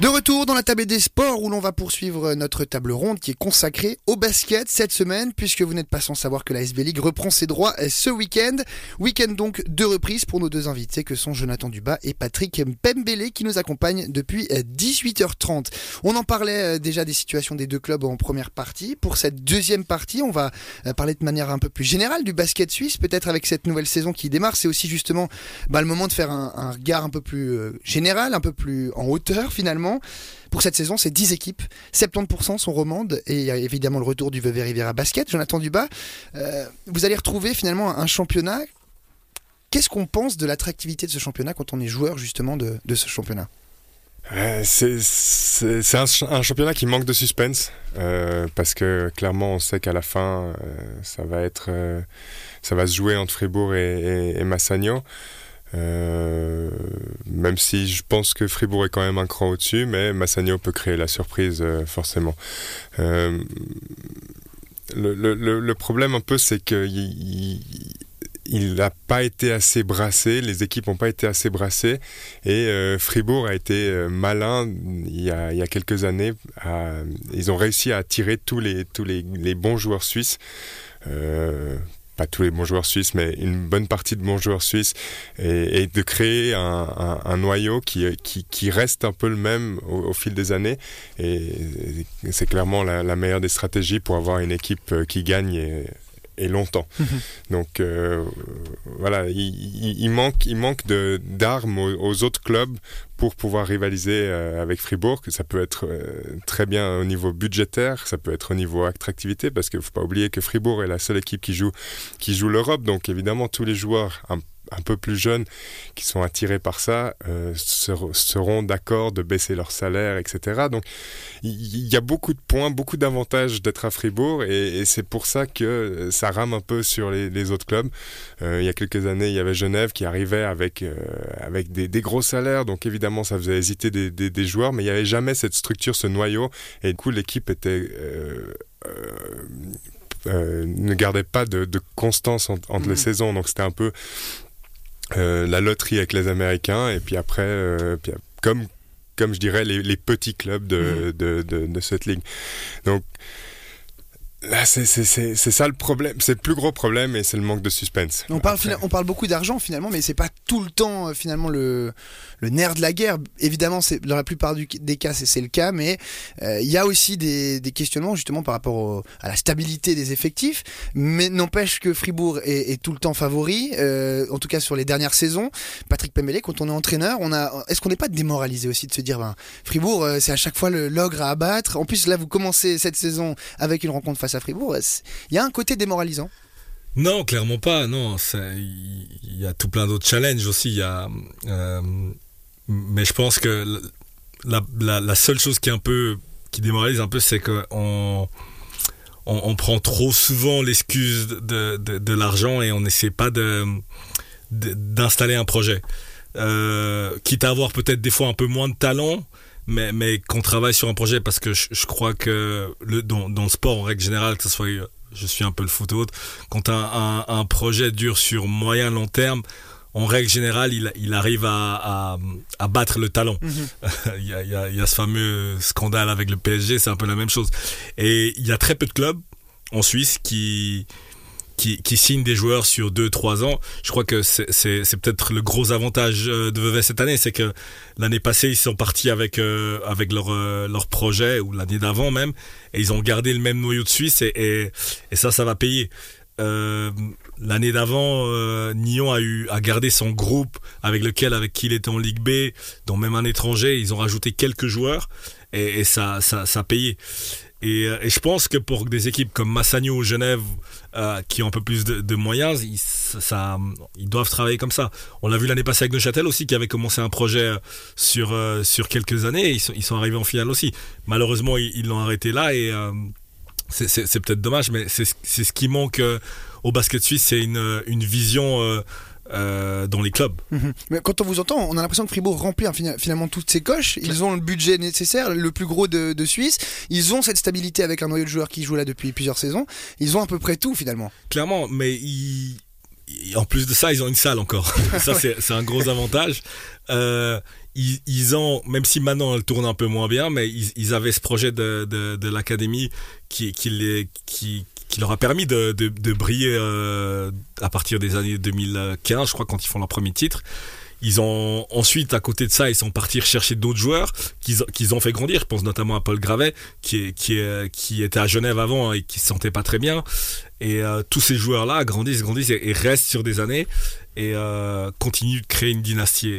De retour dans la table des sports où l'on va poursuivre notre table ronde qui est consacrée au basket cette semaine puisque vous n'êtes pas sans savoir que la SB League reprend ses droits ce week-end. Week-end donc de reprise pour nos deux invités que sont Jonathan Dubas et Patrick Pembele qui nous accompagnent depuis 18h30. On en parlait euh, déjà des situations des deux clubs en première partie. Pour cette deuxième partie, on va euh, parler de manière un peu plus générale du basket suisse, peut-être avec cette nouvelle saison qui démarre. C'est aussi justement bah, le moment de faire un, un regard un peu plus euh, général, un peu plus en hauteur finalement pour cette saison, c'est 10 équipes. 70% sont romandes et il y a évidemment le retour du Vevey Riviera Basket. Jonathan Dubas, euh, vous allez retrouver finalement un championnat. Qu'est-ce qu'on pense de l'attractivité de ce championnat quand on est joueur justement de, ce championnat? Euh, c'est un, championnat qui manque de suspense euh, parce que clairement on sait qu'à la fin ça va être ça va se jouer entre Fribourg et, et Massagno. Euh, même si je pense que Fribourg est quand même un cran au-dessus, mais Massagno peut créer la surprise euh, forcément. Euh, le, problème un peu, c'est qu'il il n'a pas été assez brassé, les équipes n'ont pas été assez brassées et Fribourg a été malin il y a, quelques années. ils ont réussi à attirer tous les bons joueurs suisses pas tous les bons joueurs suisses, mais une bonne partie de bons joueurs suisses, et, de créer un, noyau qui, qui, reste un peu le même au, fil des années. Et, c'est clairement la, meilleure des stratégies pour avoir une équipe euh, qui gagne. Et longtemps. Donc euh, voilà, il, manque, il manque d'armes aux, autres clubs pour pouvoir rivaliser euh, avec Fribourg. Ça peut être euh, très bien au niveau budgétaire, ça peut être au niveau attractivité, parce qu'il ne faut pas oublier que Fribourg est la seule équipe qui joue, qui joue l'Europe. Donc évidemment, tous les joueurs un peu plus jeunes qui sont attirés par ça euh, seront d'accord de baisser leur salaire, etc. Donc il y, a beaucoup de points, beaucoup d'avantages d'être à Fribourg et, c'est pour ça que ça rame un peu sur les, autres clubs. Euh, il y a quelques années, il y avait Genève qui arrivait avec, euh, avec des, gros salaires, donc évidemment ça faisait hésiter des, joueurs, mais il n'y avait jamais cette structure, ce noyau, et du coup l'équipe était... ne gardait pas de, constance entre les mmh. saisons. Donc c'était un peu euh, la loterie avec les Américains, et puis après, euh, comme, comme je dirais, les, les petits clubs de, mmh. de, de, de, cette ligue. Donc, Là, c'est ça le problème. C'est le plus gros problème et c'est le manque de suspense. On parle, on parle beaucoup d'argent finalement, mais c'est pas tout le temps euh, finalement le, le nerf de la guerre. Évidemment, dans la plupart des cas, c'est le cas, mais euh, il y a aussi des, des, questionnements justement par rapport à la stabilité des effectifs. Mais n'empêche que Fribourg est, est, tout le temps favori, euh, en tout cas sur les dernières saisons. Patrick Pemele, quand on est entraîneur, on a, est-ce qu'on n'est pas démoralisé aussi de se dire, ben, Fribourg, c'est à chaque fois l'ogre à abattre? En plus, là, vous commencez cette saison avec une rencontre face à Fribourg, il y a un côté démoralisant. Non, clairement pas. Non, il y a tout plein d'autres challenges aussi. Y a, euh, mais je pense que la, seule chose qui est un peu qui démoralise un peu, c'est qu'on on, prend trop souvent l'excuse de, l'argent et on n'essaie pas de d'installer un projet. Euh, quitte à avoir peut-être des fois un peu moins de talent, mais, mais qu'on travaille sur un projet parce que je, crois que le, dans, dans, le sport en règle générale, que ce soit je suis un peu le foot autre, quand un, un, projet dure sur moyen long terme, en règle générale, il, il arrive à, à, battre le talent. Mhm. il, y a, il, y a, il y a ce fameux scandale avec le PSG, c'est un peu la même chose. Et il y a très peu de clubs en Suisse qui, qui, qui signent des joueurs sur 2-3 ans. Je crois que c'est peut-être le gros avantage euh, de Vevey cette année, c'est que l'année passée ils sont partis avec euh, avec leur euh, leur projet ou l'année d'avant même, et ils ont gardé le même noyau de Suisse et, et, ça ça va payer. L'année d'avant, euh, Nyon a a gardé son groupe avec lequel avec qui il était en Ligue B, dont même un étranger, ils ont rajouté quelques joueurs et, et ça, ça ça a payé. Et, et, je pense que pour des équipes comme Massagno ou Genève euh, qui ont un peu plus de, moyens, ils, doivent travailler comme ça. On l'a vu l'année passée avec Neuchâtel aussi, qui avait commencé un projet euh, sur, euh, sur quelques années, et ils sont, ils sont arrivés en finale aussi. Malheureusement, ils l'ont arrêté là, et c'est peut-être dommage, mais c'est ce qui manque au basket suisse, c'est une, une vision euh, dans les clubs. Mhm. Mais quand on vous entend, on a l'impression que Fribourg remplit finalement toutes ses coches. Ils ont le budget nécessaire, le plus gros de, Suisse. Ils ont cette stabilité avec un noyau de joueurs qui joue là depuis plusieurs saisons. Ils ont à peu près tout finalement. Clairement, mais en plus de ça, ils ont une salle encore. ça, c'est un gros avantage. Euh, ils, ont, même si maintenant elle tourne un peu moins bien, mais ils, avaient ce projet de, de, l'académie qui, qui, les, qui, qui leur a permis de, de, briller euh, à partir des années 2015, je crois, quand ils font leur premier titre. Ils ont ensuite, à côté de ça, ils sont partis chercher d'autres joueurs qu'ils ont fait grandir. Je pense notamment à Paul Gravet, qui, qui, était à Genève avant et qui se sentait pas très bien. Et euh, tous ces joueurs-là grandissent, grandissent et, restent sur des années et euh, continuent de créer une dynastie.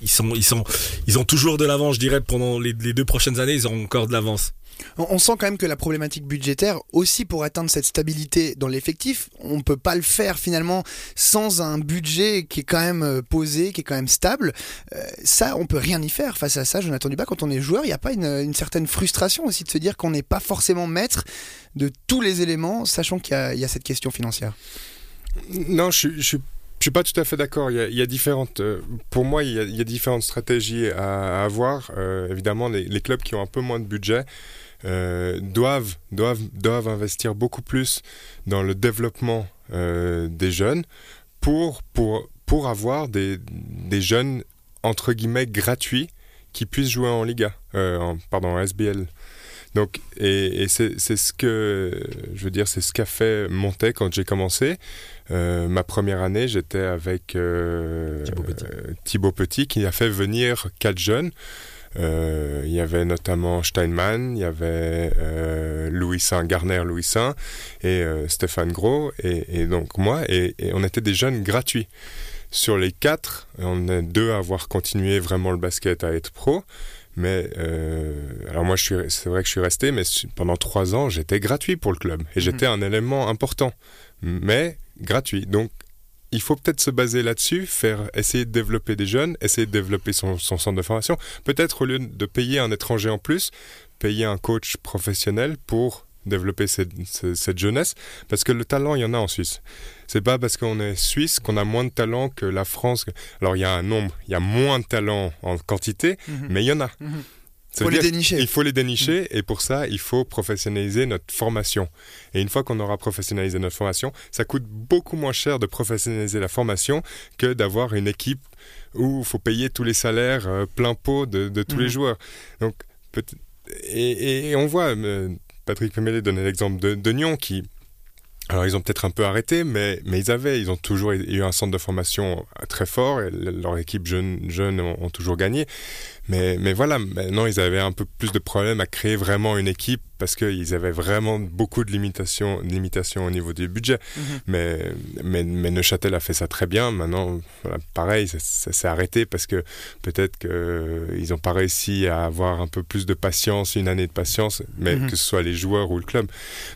ils, sont, ils, sont, ils ont toujours de l'avance, je dirais, pendant les, les deux prochaines années, ils ont encore de l'avance. On sent quand même que la problématique budgétaire, aussi pour atteindre cette stabilité dans l'effectif, on ne peut pas le faire finalement sans un budget qui est quand même euh, posé, qui est quand même stable. Euh, ça, on peut rien y faire face à ça. Jonathan Dubas, quand on est joueur, il n'y a pas une, certaine frustration aussi de se dire qu'on n'est pas forcément maître de tous les éléments, sachant qu'il y, a cette question financière. Non, je, je, suis pas tout à fait d'accord. Il, y a différentes, euh, pour moi, il y a, différentes stratégies à, avoir. évidemment, les, clubs qui ont un peu moins de budget euh, doivent, doivent, doivent investir beaucoup plus dans le développement euh, des jeunes pour, pour, pour avoir des, des jeunes entre guillemets gratuits qui puissent jouer en Liga, euh, en, pardon, en SBL. Donc, et, et c'est ce que, je veux dire, c'est ce qu'a fait Monté quand j'ai commencé. Euh, ma première année, j'étais avec euh, Thibaut, Petit. Thibaut, Petit. qui a fait venir quatre jeunes. Euh, il y avait notamment Steinman, il y avait euh, Louis Saint, Garner Louis Saint et euh, Stéphane Gros et, donc moi et, on était des jeunes gratuits. Sur les quatre, on est deux à avoir continué vraiment le basket à être pro. Mais alors moi, c'est vrai que je suis resté, mais pendant trois ans, j'étais gratuit pour le club et j'étais mhm. un élément important, mais gratuit. Donc il faut peut-être se baser là-dessus, faire essayer de développer des jeunes, essayer de développer son, centre de formation. Peut-être au lieu de payer un étranger en plus, payer un coach professionnel pour développer cette, jeunesse, parce que le talent, il y en a en Suisse. C'est pas parce qu'on est suisse qu'on a moins de talent que la France. Alors il y a un nombre, il y a moins de talent en quantité, mhm. mais il y en a. Mhm. Il faut les dénicher. Il faut les dénicher et pour ça, il faut professionnaliser notre formation. Et une fois qu'on aura professionnalisé notre formation, ça coûte beaucoup moins cher de professionnaliser la formation que d'avoir une équipe où il faut payer tous les salaires euh, plein pot de, tous les mhm. joueurs. Donc, et, on voit, euh, Patrick Pemele donnait l'exemple de, de Nyon qui alors ils ont peut-être un peu arrêté, mais, mais ils avaient, ils ont toujours eu un centre de formation très fort, et leur équipe jeune, jeune ont, toujours gagné. Mais, mais voilà, maintenant ils avaient un peu plus de problèmes à créer vraiment une équipe parce qu'ils avaient vraiment beaucoup de limitations, limitations au niveau du budget. Mhm. mais, mais, mais, Neuchâtel a fait ça très bien. Maintenant, pareil, ça, s'est arrêté parce que peut-être qu'ils n'ont pas réussi à avoir un peu plus de patience, une année de patience, mais mhm. que ce soit les joueurs ou le club.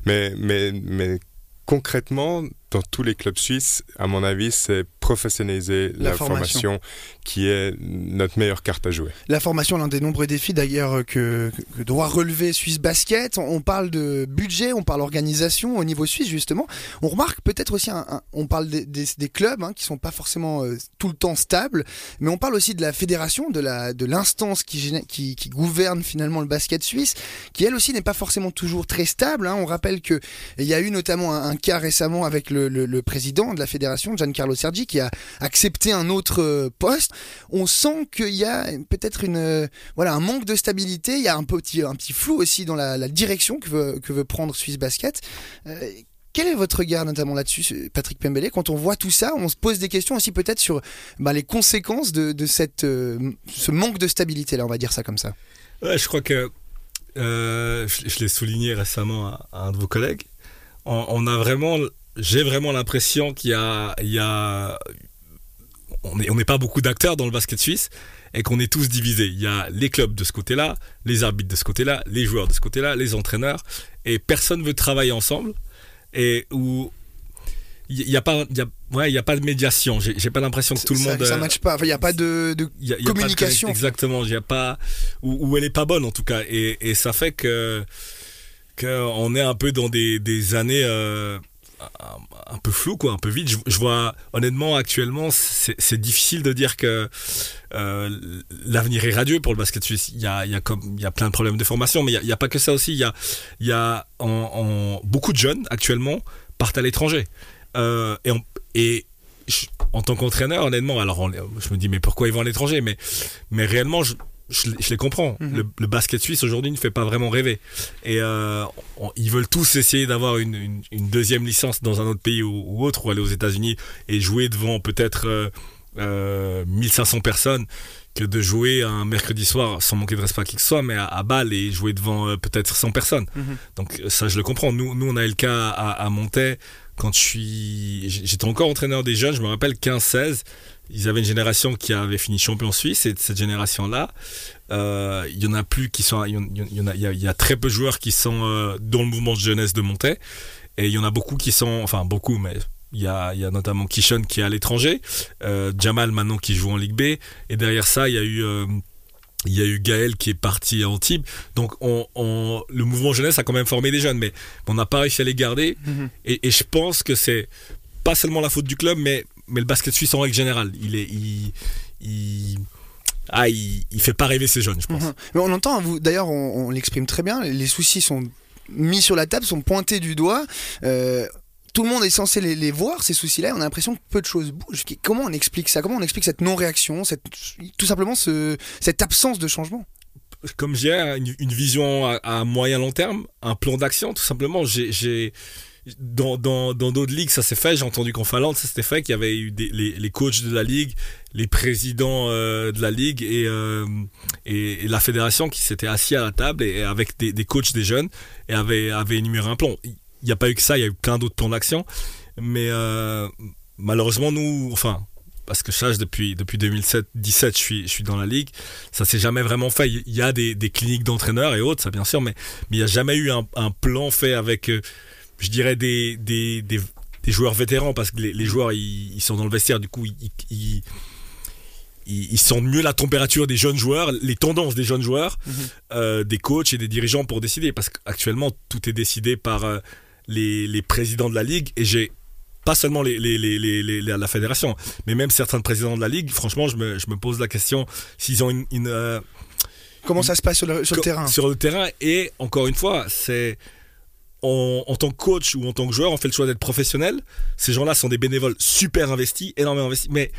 Mais, mais, mais concrètement, dans tous les clubs suisses, à mon avis, c'est professionnaliser la, formation. qui est notre meilleure carte à jouer. La formation, l'un des nombreux défis d'ailleurs que, doit relever Suisse Basket. On parle de budget, on parle organisation au niveau suisse justement. On remarque peut-être aussi, un, on parle des, des, clubs hein, qui sont pas forcément euh, tout le temps stables, mais on parle aussi de la fédération, de la de l'instance qui, qui, qui, gouverne finalement le basket suisse, qui elle aussi n'est pas forcément toujours très stable. Hein. On rappelle que il y a eu notamment un, un cas récemment avec le le, président de la fédération, Giancarlo Sergi, qui a accepté un autre euh, poste. On sent qu'il y a peut-être une euh, voilà un manque de stabilité. Il y a un petit un petit flou aussi dans la, direction que veut, que veut prendre Swiss Basket. Euh, quel est votre regard notamment là-dessus, Patrick Pembele? Quand on voit tout ça, on se pose des questions aussi peut-être sur bah, les conséquences de, cette, ce manque de stabilité, là, on va dire ça comme ça. Je crois que je, l'ai souligné récemment à, un de vos collègues. on a vraiment j'ai vraiment l'impression qu'il y a, il y a on n'est on pas beaucoup d'acteurs dans le basket suisse et qu'on est tous divisés. Il y a les clubs de ce côté-là, les arbitres de ce côté-là, les joueurs de ce côté-là, les entraîneurs, et personne veut travailler ensemble. Et où il n'y a pas il y a, ouais, il y a pas de médiation j'ai pas l'impression que tout le monde ça matche pas il n'y a pas de, de communication exactement il y a pas ou, elle est pas bonne en tout cas et, et ça fait que qu'on est un peu dans des, des années euh, un, peu flou, quoi, un peu vide. Je, vois, honnêtement, actuellement, c'est difficile de dire que euh, l'avenir est radieux pour le basket suisse. Il y a, il y a, comme, il y a plein de problèmes de formation, mais il n'y a, pas que ça aussi. Il y a, il y a beaucoup de jeunes actuellement partent à l'étranger. Euh, et, Et en tant qu'entraîneur, honnêtement, alors je me dis mais pourquoi ils vont à l'étranger? Mais mais réellement, je, je, les comprends. Mhm. le, basket suisse aujourd'hui ne fait pas vraiment rêver. Et euh, ils veulent tous essayer d'avoir une, deuxième licence dans un autre pays ou, autre, ou aller aux États-Unis et jouer devant peut-être euh, euh, 1500 personnes que de jouer un mercredi soir sans manquer de respect à qui que ce soit, mais à, Bâle et jouer devant euh, peut-être 100 personnes. Mhm. Donc ça, je le comprends. Nous, nous, on a eu le cas à, à quand je suis, j'étais encore entraîneur des jeunes. Je me rappelle 15-16 ils avaient une génération qui avait fini champion suisse et cette génération-là, euh, il y en a plus qui sont, il y, en a, il y a, très peu de joueurs qui sont euh, dans le mouvement de jeunesse de Monté et il y en a beaucoup qui sont, enfin beaucoup, mais il y a, il y a notamment Kishon qui est à l'étranger, euh, Jamal maintenant qui joue en Ligue B et derrière ça il y a eu il y a eu Gaël qui est parti à Antibes. Donc on, le mouvement jeunesse a quand même formé des jeunes, mais on n'a pas réussi à les garder. Mm-hmm. et, et, je pense que c'est pas seulement la faute du club, mais mais le basket suisse en règle générale, il est, il, il, ah, il, fait pas rêver ces jeunes, je pense. Mhm. Mais on entend, vous, d'ailleurs, on, l'exprime très bien. Les soucis sont mis sur la table, sont pointés du doigt. Euh, tout le monde est censé les, voir, ces soucis-là, on a l'impression que peu de choses bougent. Comment on explique ça? Comment on explique cette non-réaction, tout simplement ce, cette absence de changement? Comme j'ai une, une, vision à, à moyen long terme, un plan d'action, tout simplement. J'ai dans dans dans d'autres ligues ça s'est fait. J'ai entendu qu'en Finlande ça s'était fait qu'il y avait eu les, les coachs de la ligue les présidents euh, de la ligue et, euh, et, la fédération qui s'étaient assis à la table et, avec des, des, coachs des jeunes et avait avait énuméré un plan. Il n'y a pas eu que ça il y a eu plein d'autres plans d'action. Mais euh, malheureusement nous enfin parce que je depuis depuis 2017 je suis je suis dans la ligue ça s'est jamais vraiment fait. Il y a des, des cliniques d'entraîneurs et autres ça bien sûr mais mais il n'y a jamais eu un plan fait avec je dirais, des, des, des, joueurs vétérans, parce que les, joueurs, ils, sont dans le vestiaire, du coup, ils, ils, ils, sentent mieux la température des jeunes joueurs, les tendances des jeunes joueurs, mhm. euh, des coachs et des dirigeants pour décider, parce qu'actuellement, tout est décidé par euh, les, les, présidents de la ligue, et j'ai pas seulement les, les, les, la fédération, mais même certains présidents de la ligue, franchement, je me, je me pose la question s'ils ont une... Euh, Comment ça se passe sur le, sur le terrain? Sur le terrain, et encore une fois, c'est en, tant que coach ou en tant que joueur, on fait le choix d'être professionnel. Ces gens-là sont des bénévoles super investis, énormément investis, mais,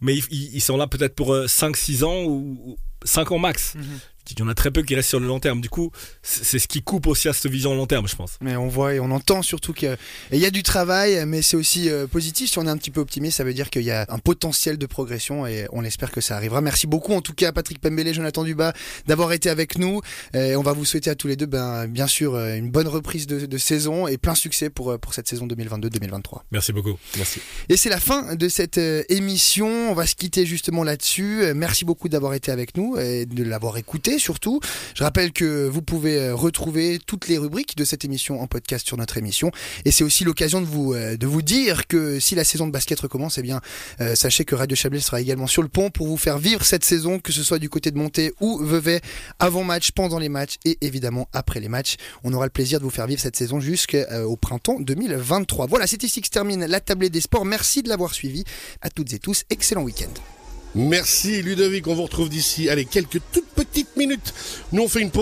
mais ils, sont là peut-être pour 5-6 euh, ans ou, 5 ans max. Mhm. Il y en a très peu qui restent sur le long terme. Du coup, c'est ce qui coupe aussi à cette vision long terme, je pense. Mais on voit et on entend surtout qu'il y a du travail, mais c'est aussi euh, positif. Si on est un petit peu optimiste, ça veut dire qu'il y a un potentiel de progression et on espère que ça arrivera. Merci beaucoup, en tout cas, Patrick Pembele, Jonathan Dubas, d'avoir été avec nous. Et on va vous souhaiter à tous les deux, ben, bien sûr, euh, une bonne reprise de, saison et plein succès pour, euh, pour cette saison 2022-2023. Merci beaucoup. Merci. Et c'est la fin de cette émission. On va se quitter justement là-dessus. Merci beaucoup d'avoir été avec nous et de l'avoir écouté surtout. Je rappelle que vous pouvez euh, retrouver toutes les rubriques de cette émission en podcast sur notre émission. Et c'est aussi l'occasion de vous, euh, dire que si la saison de basket recommence, eh bien, euh, sachez que Radio Chablais sera également sur le pont pour vous faire vivre cette saison, que ce soit du côté de Montée ou Vevey, avant match, pendant les matchs et évidemment après les matchs. On aura le plaisir de vous faire vivre cette saison jusqu'au printemps 2023. Voilà, c'est ici que se termine la tablée des sports. Merci de l'avoir suivi. À toutes et tous, excellent week-end. Merci Ludovic, on vous retrouve d'ici, allez, quelques toutes petites minutes. Nous on fait une pause.